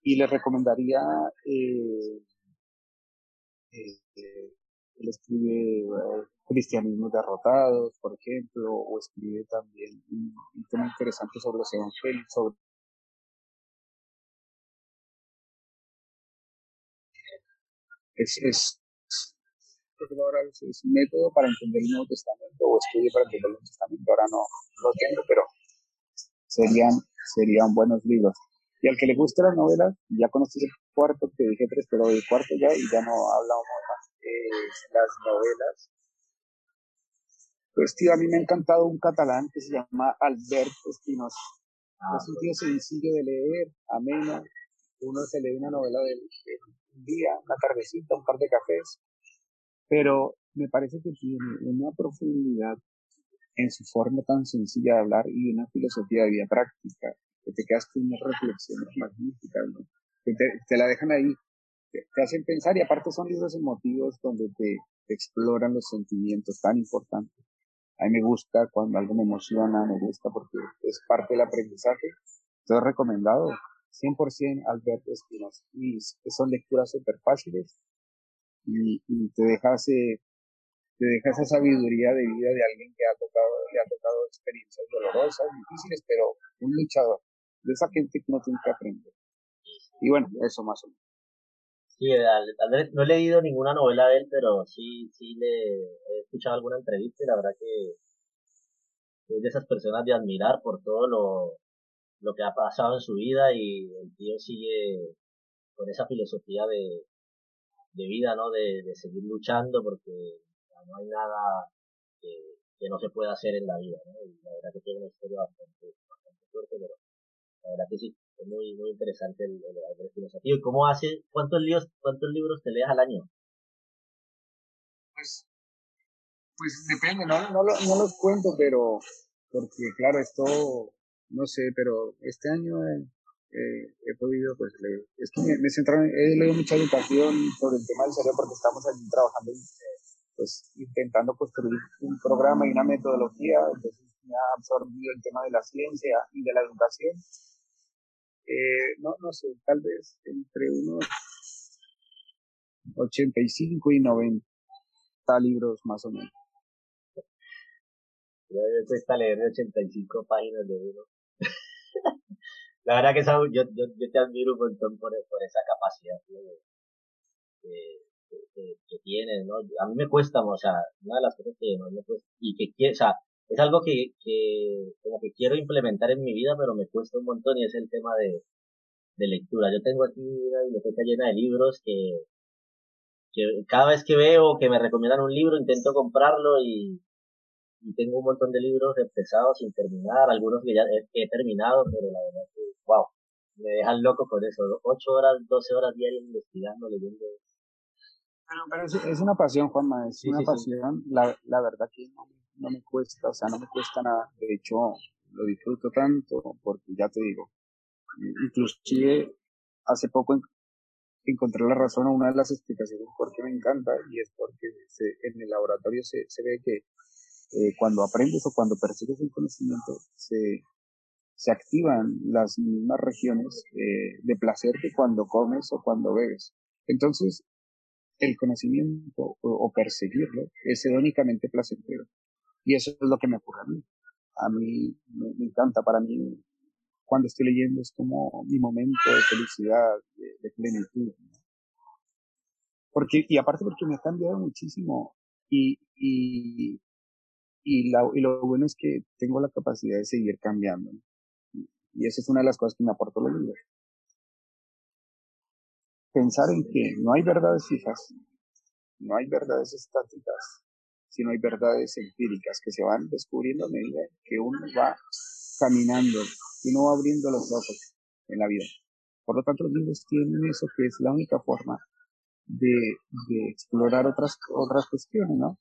y le recomendaría eh, eh, él escribe eh, Cristianismos derrotados, por ejemplo, o escribe también un, tema interesante sobre los evangelios, sobre es, es ahora es un método para entender el Nuevo Testamento o estudio para entender el Nuevo Testamento. Ahora no lo tengo, pero serían, serían buenos libros. Y al que le guste la novela, ya conoces el cuarto, que dije tres, pero el cuarto ya, y ya no hablamos más de las novelas. Pues tío, a mí me ha encantado un catalán que se llama Albert Espinosa. Ah, es un tío sencillo de leer, ameno. Uno se lee una novela del, del día, una tardecita, un par de cafés, pero me parece que tiene una profundidad en su forma tan sencilla de hablar y una filosofía de vida práctica, que te quedas con unas reflexiones magníficas, ¿no? que te, la dejan ahí, te, hacen pensar y aparte son libros emotivos donde te, exploran los sentimientos tan importantes. A mí me gusta cuando algo me emociona, me gusta porque es parte del aprendizaje. Entonces recomendado 100% Albert Espinosa. Y son lecturas súper fáciles, y, te dejas eh, te deja esa sabiduría de vida de alguien que ha tocado, le ha tocado experiencias dolorosas, difíciles, pero un luchador, de esa gente que no tiene que aprender. Y bueno, eso más o menos. Sí, Andrés, no he leído ninguna novela de él, pero sí, sí le he escuchado alguna entrevista y la verdad que es de esas personas de admirar por todo lo, lo que ha pasado en su vida y el tío sigue con esa filosofía de, de vida, ¿no? De, de seguir luchando porque no hay nada que, no se pueda hacer en la vida, ¿no? Y la verdad que tiene una historia bastante, bastante fuerte, pero la verdad que sí, es muy, muy interesante el, el, el filosofía. ¿Y cómo hace, cuántos libros, cuántos libros te leas al año? Pues, pues depende, no, no, no los cuento, pero, porque claro, esto, no sé, pero este año, eh, he podido pues leer. Es que me, me he leído mucha educación sobre el tema del cerebro porque estamos allí trabajando, pues intentando construir un programa y una metodología, entonces me ha absorbido el tema de la ciencia y de la educación. Eh, no, no sé, tal vez entre unos 85 y 90 libros más o menos. Yo cuesta leer 85 páginas de uno. la verdad que yo, yo, yo, te admiro un montón por, por esa capacidad que, tienes, ¿no? A mí me cuesta, o sea, una de las cosas que más me cuesta, y que quiero, o sea, es algo que, que como que quiero implementar en mi vida, pero me cuesta un montón y es el tema de, de lectura. Yo tengo aquí una biblioteca llena de libros que, que cada vez que veo que me recomiendan un libro intento comprarlo y, y tengo un montón de libros empezados sin terminar, algunos que ya he, terminado, pero la verdad que, wow, me dejan loco con eso, 8 horas, 12 horas diarias investigando, leyendo. Bueno, pero es, una pasión, Juanma, es una pasión, La, la verdad que no, no me cuesta, o sea, no me cuesta nada, de hecho lo disfruto tanto porque ya te digo, inclusive hace poco encontré la razón a una de las explicaciones por qué me encanta y es porque en el laboratorio se, se ve que eh, cuando aprendes o cuando percibes el conocimiento, se, se activan las mismas regiones eh, de placer que cuando comes o cuando bebes. Entonces, el conocimiento o, perseguirlo es hedónicamente placentero. Y eso es lo que me ocurre a mí. A mí me, encanta, para mí, cuando estoy leyendo es como mi momento de felicidad, de, plenitud. Porque, y aparte porque me ha cambiado muchísimo y, y, y, y lo bueno es que tengo la capacidad de seguir cambiando. Y esa es una de las cosas que me aportó los libros. Pensar en que no hay verdades fijas, no hay verdades estáticas, sino hay verdades empíricas que se van descubriendo a medida que uno va caminando, y uno va abriendo los ojos en la vida. Por lo tanto, los libros tienen eso que es la única forma de, de explorar otras, otras cuestiones, ¿no?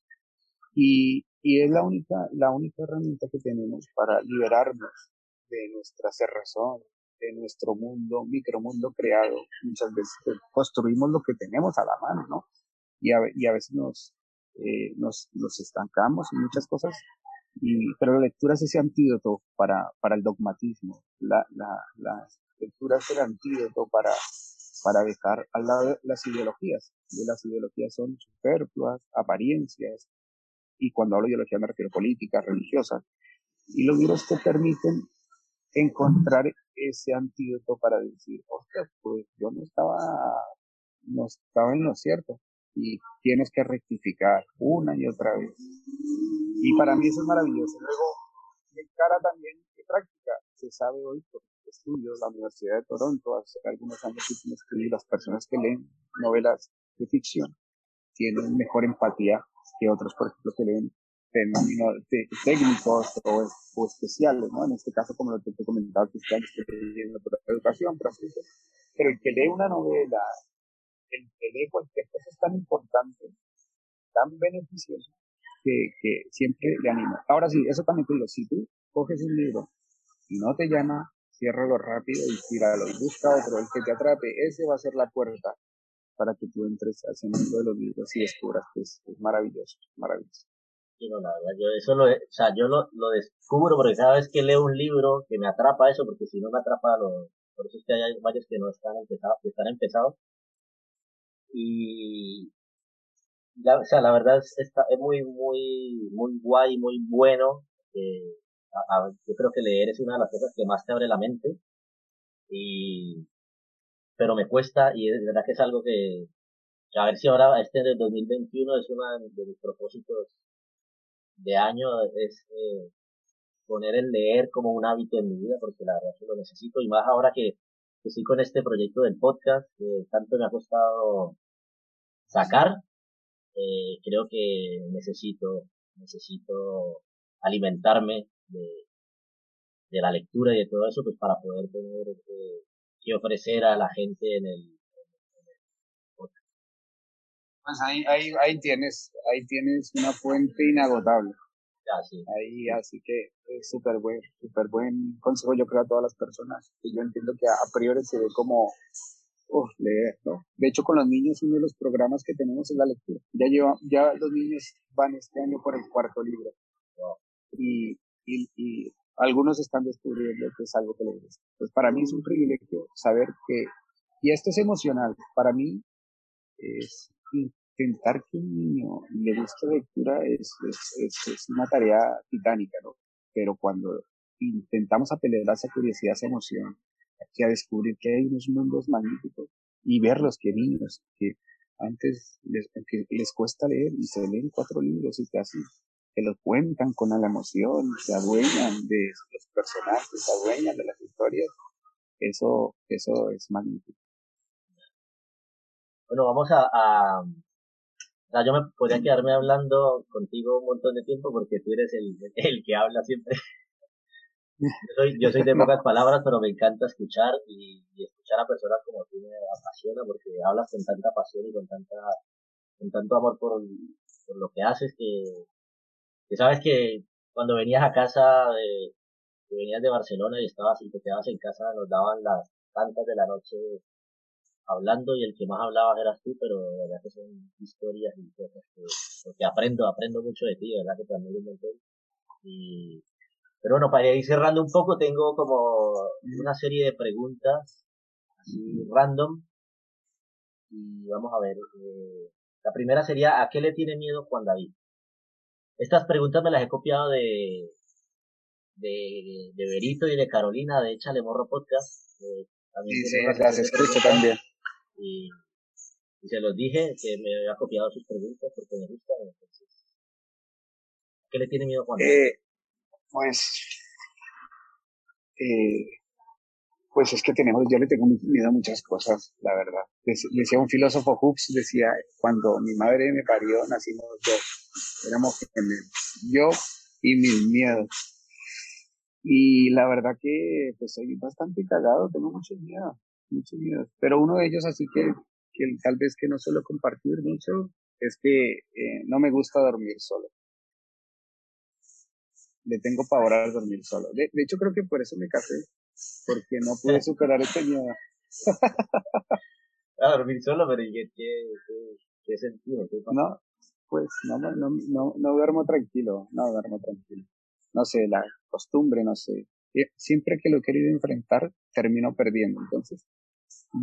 Y, y es la única, la única herramienta que tenemos para liberarnos de nuestra cerrazón, de nuestro mundo, micromundo creado. Muchas veces pues, construimos lo que tenemos a la mano, ¿no? Y a, y a veces nos, eh, nos, nos estancamos en muchas cosas, y, pero la lectura es ese antídoto para, para el dogmatismo. La, la, la lectura es el antídoto para, para dejar al lado las ideologías. Y las ideologías son superfluas, apariencias, y cuando hablo de ideología me refiero a política, religiosa. Y los libros te permiten encontrar ese antídoto para decir, ostras, pues yo no estaba, no estaba en lo cierto. Y tienes que rectificar una y otra vez. Y para mí eso es maravilloso. Luego, de cara también de práctica, se sabe hoy por estudios, la Universidad de Toronto, hace algunos años que las personas que leen novelas de ficción tienen mejor empatía que otros, por ejemplo, que leen técnicos o, especiales, ¿no? En este caso, como lo que te he comentado, que estoy leyendo por educación, pero el que lee una novela, el que lee cualquier cosa es tan importante, tan beneficioso, que, siempre le animo. Ahora sí, eso también te digo, si tú coges un libro y no te llama, ciérralo rápido y tíralo y busca otro, el que te atrape, ese va a ser la puerta para que tú entres al mundo de los libros y descubras que es, maravilloso, maravilloso. No, la verdad, yo eso lo, o sea, yo lo, lo descubro porque cada vez que leo un libro que me atrapa eso, porque si no me atrapa, lo, por eso es que hay varios que no están empezados, que están empezados. Y, o sea, la verdad es, está, es muy, muy, muy guay, muy bueno. Eh, yo creo que leer es una de las cosas que más te abre la mente. Y, pero me cuesta y es verdad que es algo que, a ver si ahora este de 2021 es uno de mis propósitos de año, es eh, poner el leer como un hábito en mi vida, porque la verdad que lo necesito, y más ahora que, que estoy con este proyecto del podcast, que tanto me ha costado sacar, eh, creo que necesito, necesito alimentarme de, de la lectura y de todo eso, pues para poder tener eh, que ofrecer a la gente en el, pues ahí, ahí, ahí tienes, ahí tienes una fuente inagotable. Ahí, así que es súper buen, súper buen consejo, yo creo, a todas las personas. Y yo entiendo que a, priori se ve como uf, leer, ¿no? De hecho, con los niños, uno de los programas que tenemos es la lectura. Ya lleva, ya los niños van este año por el cuarto libro. Y, y, y, algunos están descubriendo que es algo que les gusta. Pues para mí es un privilegio saber que, y esto es emocional, para mí es intentar que un niño le guste lectura es, es, es, una tarea titánica, ¿no? Pero cuando intentamos apelar a esa curiosidad, a esa emoción, aquí a descubrir que hay unos mundos magníficos y verlos que niños que antes les, que les cuesta leer y se leen cuatro libros y casi que lo cuentan con la emoción, se adueñan de los personajes, se adueñan de las historias, eso, eso es magnífico. Bueno, vamos a, o sea, yo me podría quedarme hablando contigo un montón de tiempo porque tú eres el, el que habla siempre. Yo soy, yo soy de pocas palabras, pero me encanta escuchar y, escuchar a personas como tú me apasiona porque hablas con tanta pasión y con tanta, con tanto amor por, por lo que haces que, que sabes que cuando venías a casa de, que venías de Barcelona y estabas y te quedabas en casa, nos daban las tantas de la noche hablando y el que más hablaba eras tú, pero de verdad que son historias y cosas que, aprendo, aprendo mucho de ti, de verdad que te admiro un montón. Y, pero bueno, para ir cerrando un poco, tengo como una serie de preguntas así random. Y vamos a ver, eh, la primera sería, ¿a qué le tiene miedo Juan David? Estas preguntas me las he copiado de, de, de Berito y de Carolina de Échale Morro Podcast. Eh, también sí, sí, las escucho también y, se los dije que me había copiado sus preguntas porque me gustan. ¿Qué le tiene miedo Juan? Eh, pues, eh, pues es que tenemos, yo le tengo miedo a muchas cosas, la verdad. Decía un filósofo Hooks, decía, cuando mi madre me parió, nacimos dos, éramos yo y mis miedos. Y la verdad que pues soy bastante cagado, tengo mucho miedo muchos miedos. Pero uno de ellos, así que, que tal vez que no suelo compartir mucho, es que eh, no me gusta dormir solo. Le tengo pavor a dormir solo. De, hecho, creo que por eso me casé, porque no pude superar ese miedo. a dormir solo, pero ¿qué, qué, qué, sentido? no, pues no, no, no, no duermo tranquilo, no duermo tranquilo. No sé, la costumbre, no sé. Siempre que lo he querido enfrentar, termino perdiendo. Entonces,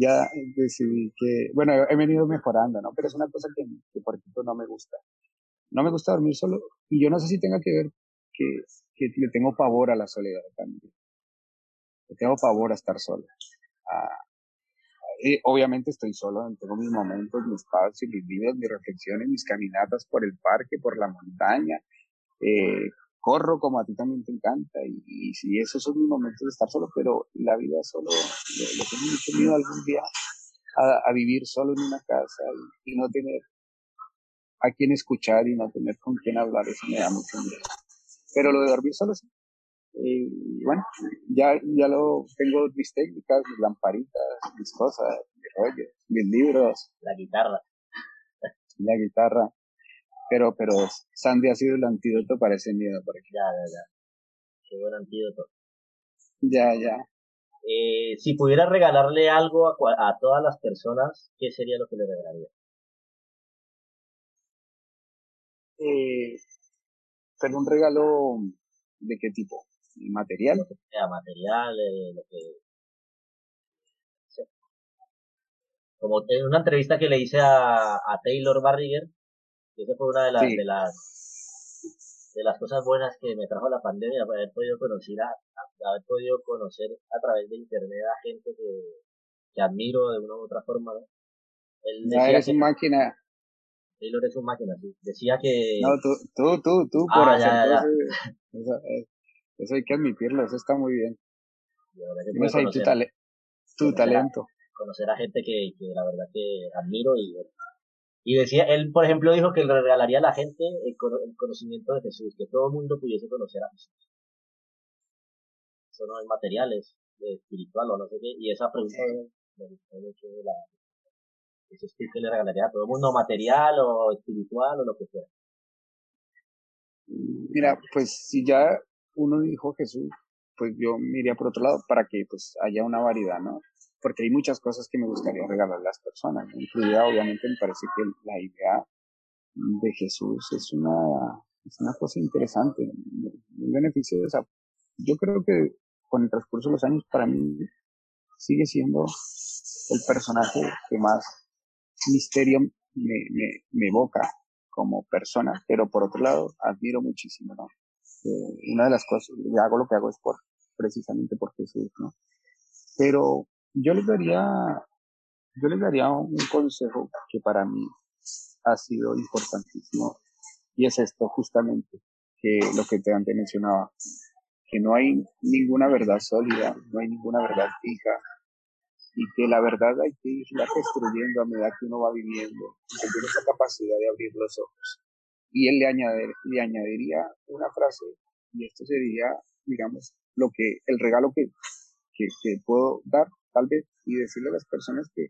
ya decidí que, bueno, he venido mejorando, ¿no? Pero es una cosa que, que, por ejemplo, no me gusta. No me gusta dormir solo y yo no sé si tenga que ver que, que le tengo pavor a la soledad también. Le tengo pavor a estar solo. Obviamente estoy solo, tengo mis momentos, mis espacios, mis vidas, mis reflexiones, mis caminatas por el parque, por la montaña, eh, corro como a ti también te encanta y, y esos son mis momentos de estar solo, pero la vida solo, lo, tengo mucho miedo algún día a, a, vivir solo en una casa y, no tener a quien escuchar y no tener con quién hablar, eso me da mucho miedo. Pero lo de dormir solo sí. Y bueno, ya, ya lo tengo mis técnicas, mis lamparitas, mis cosas, mis rollos, mis libros. La guitarra. La guitarra. Pero, pero Sandy ha sido el antídoto para ese miedo, por ejemplo. Ya, ya, ya. Qué buen antídoto. Ya, ya. Eh, si pudiera regalarle algo a, a, todas las personas, ¿qué sería lo que le regalaría? Eh, pero un regalo de qué tipo? ¿Material? Lo que sea, material, eh, lo que... Como en una entrevista que le hice a, a Taylor Barriger, esa fue una de las, de las, de las cosas buenas que me trajo la pandemia, haber podido conocer a, haber podido conocer a través de internet a gente que, que admiro de una u otra forma, ¿no? Él decía eres un máquina. Taylor es un máquina, sí. Decía que... No, tú, tú, tú, tú, por ah, ya, ya, Eso, eh, eso, hay que admitirlo, eso está muy bien. Tienes ahí tu, tu talento. Conocer a gente que, que la verdad que admiro y y decía, él, por ejemplo, dijo que le regalaría a la gente el, conocimiento de Jesús, que todo el mundo pudiese conocer a Jesús. Eso no es materiales, espiritual o no sé qué. Y esa pregunta me gustó mucho de la, eso es que le regalaría a todo el mundo material o espiritual o lo que sea. Mira, pues si ya uno dijo Jesús, pues yo me iría por otro lado para que pues haya una variedad, ¿no? Porque hay muchas cosas que me gustaría regalar a las personas, incluida obviamente me parece que la idea de Jesús es una, es una cosa interesante, muy beneficiosa. Yo creo que con el transcurso de los años para mí sigue siendo el personaje que más misterio me, me, me evoca como persona, pero por otro lado admiro muchísimo, ¿no? Eh, una de las cosas, hago lo que hago es por, precisamente por Jesús, ¿no? Pero yo les daría, yo les daría un consejo que para mí ha sido importantísimo y es esto justamente, que lo que te antes mencionaba, que no hay ninguna verdad sólida, no hay ninguna verdad fija, y que la verdad hay que irla construyendo a medida que uno va viviendo, y que tiene esa capacidad de abrir los ojos. Y él le, le añadiría una frase, y esto sería, digamos, lo que, el regalo que, que, que puedo dar, tal vez, y decirle a las personas que,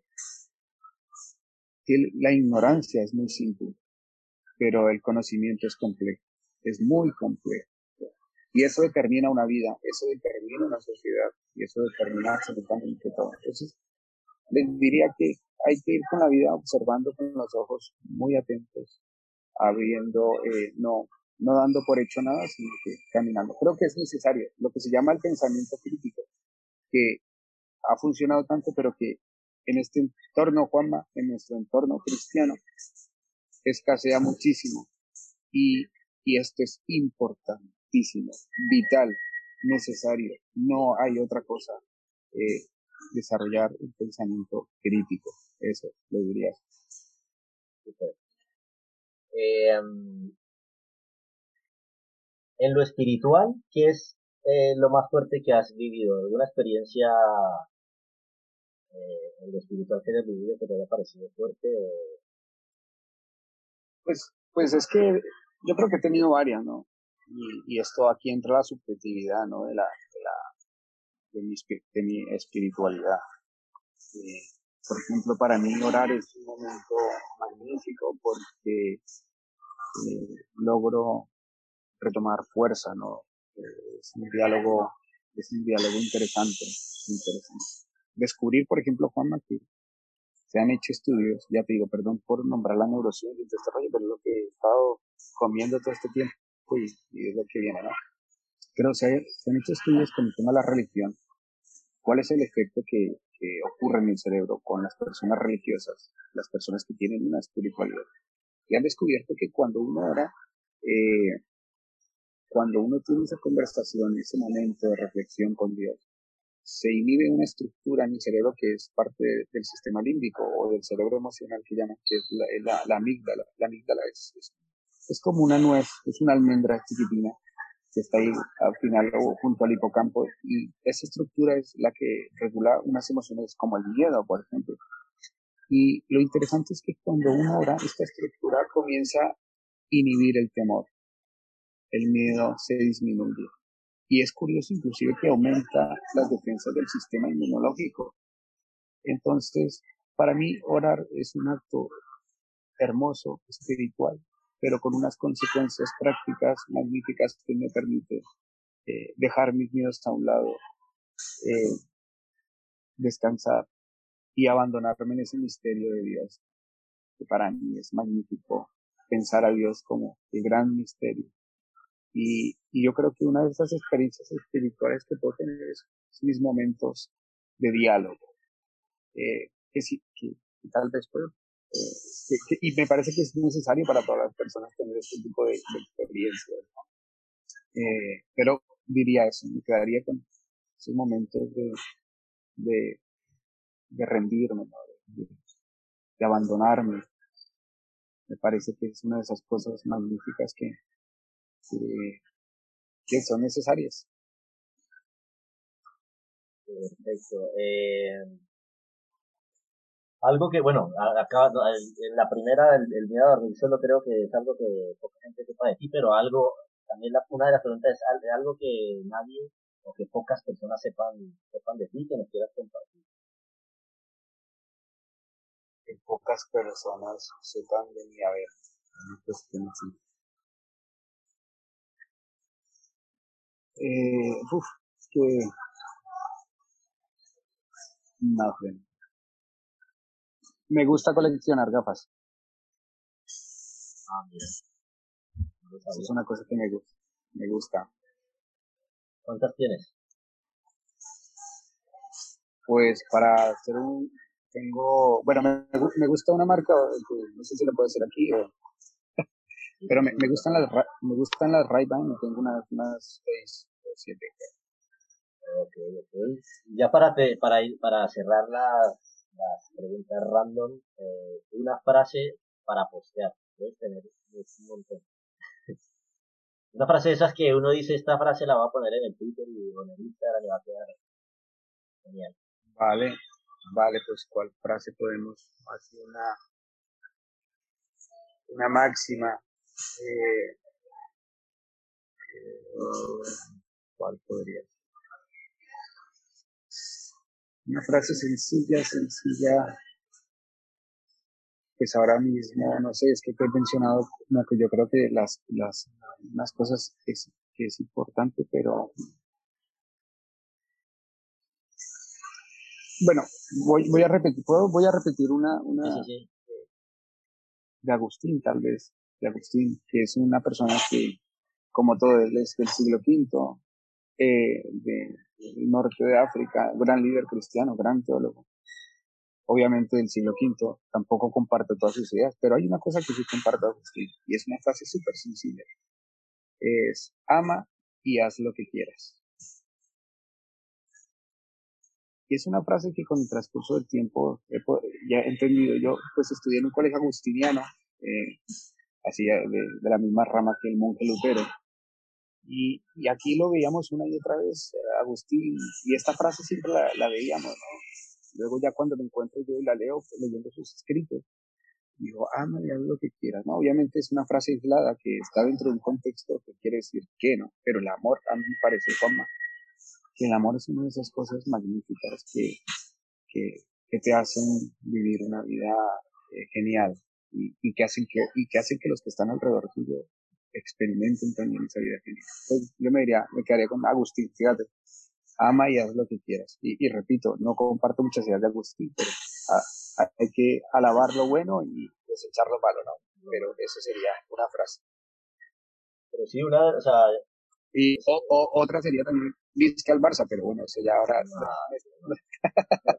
la ignorancia es muy simple, pero el conocimiento es complejo, es muy complejo. Y eso determina una vida, eso determina una sociedad y eso determina absolutamente todo. Entonces, les diría que hay que ir con la vida observando con los ojos muy atentos, abriendo, eh, no, no dando por hecho nada, sino que caminando. Creo que es necesario lo que se llama el pensamiento crítico, que ha funcionado tanto, pero que en este entorno, Juanma, en nuestro entorno cristiano, escasea muchísimo. Y, y esto es importante vital, necesario. No hay otra cosa. Eh, desarrollar un pensamiento crítico. Eso lo diría. Eh, en lo espiritual, ¿qué es eh, lo más fuerte que has vivido? ¿Alguna experiencia en lo espiritual que hayas vivido que te haya parecido fuerte? Pues, pues es que yo creo que he tenido varias, ¿no? Y, esto aquí entra la subjetividad, ¿no? De la, de la, de mi, de mi espiritualidad. Eh, por ejemplo, para mí orar es un momento magnífico porque eh, logro retomar fuerza, ¿no? Eh, es un diálogo, es un diálogo interesante, interesante. Descubrir, por ejemplo, Juanma, que se han hecho estudios, ya te digo, perdón por nombrar la neurociencia y este rollo, pero es lo que he estado comiendo todo este tiempo y, es lo que viene, ¿no? Pero se, se, han hecho estudios con el tema de la religión. ¿Cuál es el efecto que, que ocurre en el cerebro con las personas religiosas, las personas que tienen una espiritualidad? Y han descubierto que cuando uno ora, eh, cuando uno tiene esa conversación, ese momento de reflexión con Dios, se inhibe una estructura en el cerebro que es parte del sistema límbico o del cerebro emocional que llaman, que es la, la, la amígdala. La amígdala es, es, es como una nuez, es una almendra chiquitina que está ahí al final o junto al hipocampo y esa estructura es la que regula unas emociones como el miedo, por ejemplo. Y lo interesante es que cuando uno ora, esta estructura comienza a inhibir el temor. El miedo se disminuye. Y es curioso inclusive que aumenta las defensas del sistema inmunológico. Entonces, para mí orar es un acto hermoso, espiritual, pero con unas consecuencias prácticas magníficas que me permiten eh, dejar mis miedos a un lado, eh, descansar y abandonarme en ese misterio de Dios, que para mí es magnífico pensar a Dios como el gran misterio. Y, y yo creo que una de esas experiencias espirituales que puedo tener es, mis momentos de diálogo, eh, que, sí, que, tal vez puedo y me parece que es necesario para todas las personas tener este tipo de, experiencias. Eh, pero diría eso, me quedaría con esos momentos de, de, de rendirme, de, abandonarme. Me parece que es una de esas cosas magníficas que, que, que son necesarias. Perfecto. Eh, algo que, bueno, acá en la primera, el, miedo a la solo creo que es algo que poca gente sepa de ti, pero algo, también la, una de las preguntas es algo que nadie o que pocas personas sepan, sepan de ti que nos quieras compartir. Que pocas personas sepan de mí, a ver, Eh, uf, que... No, Me gusta coleccionar gafas. Ah, mira. Es una cosa que me gusta. Me gusta. ¿Cuántas tienes? Pues para hacer un... Tengo... Bueno, me, me gusta una marca, no sé si la puedo hacer aquí o... Pero me, me gustan las me gustan las Ray-Ban, tengo unas, unas 6 o 7. Ok, ok. Ya para, te, para, ir, para cerrar las, las preguntas random, eh, una frase para postear. Debes tener un montón. una frase de esas que uno dice, esta frase la va a poner en el Twitter y en el Instagram y va a quedar genial. Vale, vale, pues cuál frase podemos hacer una una máxima eh, eh, ¿cuál podría ser? una frase sencilla, sencilla, pues ahora mismo, no sé, es que te he mencionado, no, que yo creo que las, las, unas cosas que es, que es importante, pero bueno, voy, voy a repetir, ¿puedo? voy a repetir una, una de Agustín, tal vez, Agustín, que es una persona que, como todo, él es del siglo V, eh, de, del norte de África, gran líder cristiano, gran teólogo. Obviamente del siglo V, tampoco comparto todas sus ideas, pero hay una cosa que sí comparto Agustín, y es una frase súper sencilla. Es, ama y haz lo que quieras. Y es una frase que con el transcurso del tiempo he, ya he entendido. Yo pues estudié en un colegio agustiniano, eh, así de, de, la misma rama que el monje Lutero. Y, y aquí lo veíamos una y otra vez, eh, Agustín, y esta frase siempre la, la veíamos, ¿no? Luego ya cuando me encuentro yo y la leo, pues, leyendo sus escritos, digo, ama y haz lo que quieras, ¿no? Obviamente es una frase aislada que está dentro de un contexto que quiere decir que, ¿no? Pero el amor, a mí me parece, Juanma, que el amor es una de esas cosas magníficas que, que, que te hacen vivir una vida eh, genial y, y, que hacen que, y que hacen que los que están alrededor tuyo experimenten también esa vida. Entonces, yo me diría, me quedaría con Agustín, fíjate, ama y haz lo que quieras. Y, y repito, no comparto muchas ideas de Agustín, pero hay que alabar lo bueno y desechar lo malo, ¿no? Pero eso sería una frase. Pero sí, una, o sea... Y o, otra sería también, que al Barça, pero bueno, eso ya ahora... No, no,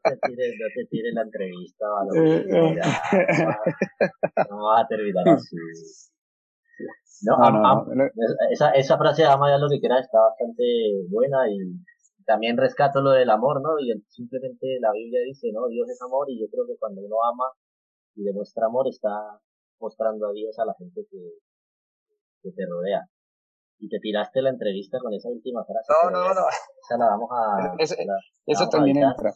te tires, no te tires la entrevista, ¿vale? no, va a terminar así. No, no, no, esa, esa frase de ama ya lo que quiera está bastante buena y también rescato lo del amor, ¿no? Y simplemente la Biblia dice, ¿no? Dios es amor y yo creo que cuando uno ama y demuestra amor está mostrando a Dios a la gente que, que te rodea. Y te tiraste la entrevista con esa última frase. No, no, no. Esa la vamos a... eso también entra.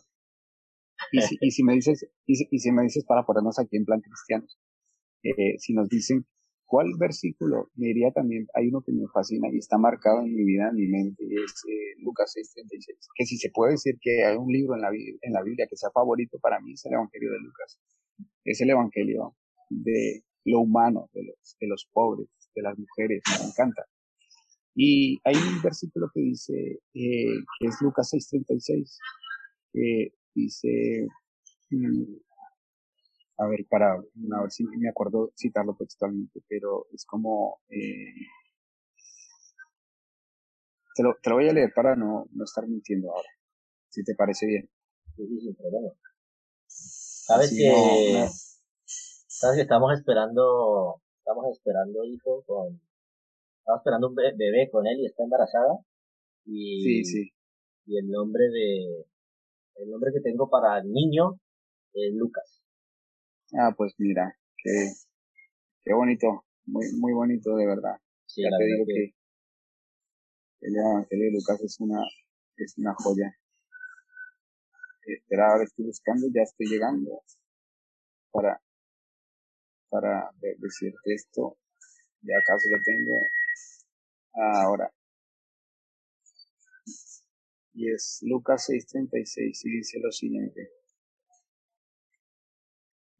Y si, y si me dices, y si, y si me dices para ponernos aquí en plan cristianos, eh, si nos dicen ¿Cuál versículo? Me diría también, hay uno que me fascina y está marcado en mi vida, en mi mente, y es eh, Lucas 6:36. Que si se puede decir que hay un libro en la, en la Biblia que sea favorito para mí, es el Evangelio de Lucas. Es el Evangelio de lo humano, de los, de los pobres, de las mujeres, me encanta. Y hay un versículo que dice, eh, que es Lucas 6:36, que dice, mm, a ver, para, a ver si me acuerdo citarlo textualmente, pero es como, eh, te, lo, te lo voy a leer para no, no estar mintiendo ahora, si te parece bien. Sí, sí, Sabes que, sabes que estamos esperando, estamos esperando hijo con, estamos esperando un bebé con él y está embarazada. Y, sí, sí. Y el nombre de, el nombre que tengo para el niño es Lucas. Ah, pues mira, qué, qué bonito, muy, muy bonito de verdad. Sí, ya te digo que... el Evangelio de Lucas es una, es una joya. Espera, ahora estoy buscando, ya estoy llegando para, para decirte esto. Ya acaso lo tengo ahora. Y es Lucas 6:36 y dice lo siguiente.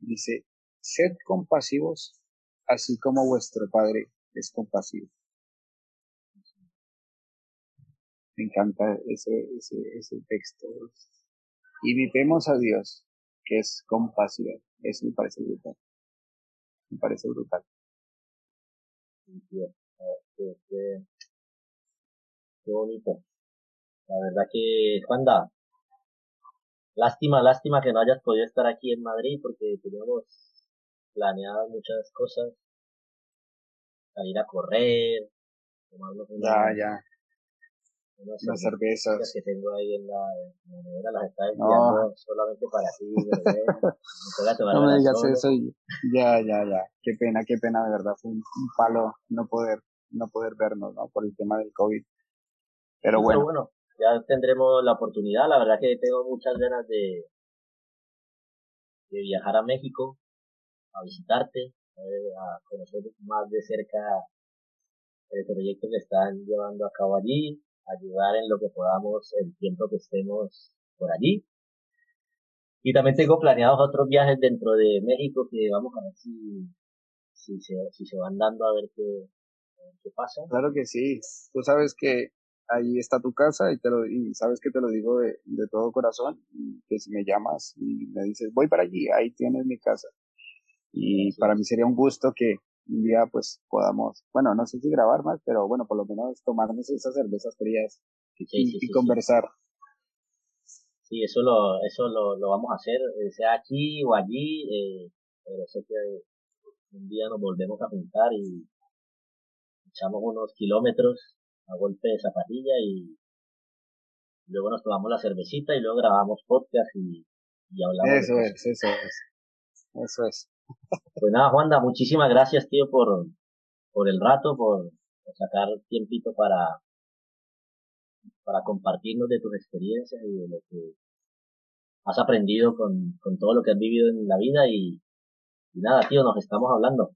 Dice, sed compasivos, así como vuestro Padre es compasivo. Me encanta ese, ese, ese texto. Imitemos a Dios, que es compasión. Eso me parece brutal. Me parece brutal. Qué, qué bonito. La verdad que, Juanda, lástima, lástima que no hayas podido estar aquí en Madrid porque teníamos planeadas muchas cosas. Salir a correr, tomarnos una, ya, ya. Unas, cervezas que tengo ahí en la, nevera, las estaba enviando solamente para ti. no me digas eso. Ya, ya, ya. Qué pena, qué pena, de verdad. Fue un, palo no poder, no poder vernos, ¿no? Por el tema del COVID. Pero bueno. bueno, ya tendremos la oportunidad. La verdad que tengo muchas ganas de, de viajar a México, a visitarte, a conocer más de cerca el proyecto que están llevando a cabo allí, ayudar en lo que podamos el tiempo que estemos por allí. Y también tengo planeados otros viajes dentro de México que vamos a ver si, si, se, si se van dando a ver qué, pasa. Claro que sí. Tú sabes que ahí está tu casa y te lo y sabes que te lo digo de, de todo corazón y que si me llamas y me dices voy para allí ahí tienes mi casa y para mí sería un gusto que un día pues podamos, bueno, no sé si grabar más, pero bueno, por lo menos tomarnos esas cervezas frías y, conversar. Sí, eso lo, eso lo, lo vamos a hacer, eh, sea aquí o allí, eh, pero sé que un día nos volvemos a juntar y echamos unos kilómetros a golpe de zapatilla y luego nos tomamos la cervecita y luego grabamos podcast y, y hablamos. Eso es, eso es. Eso es. Pues nada, Juanda, muchísimas gracias, tío, por, por el rato, por, sacar tiempito para, para compartirnos de tus experiencias y de lo que has aprendido con, con todo lo que has vivido en la vida y, nada, tío, nos estamos hablando.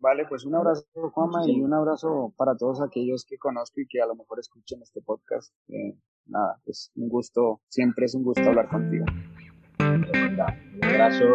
Vale, pues un abrazo, Juanma, y un abrazo para todos aquellos que conozco y que a lo mejor escuchen este podcast. Eh, nada, pues un gusto, siempre es un gusto hablar contigo. Un abrazo.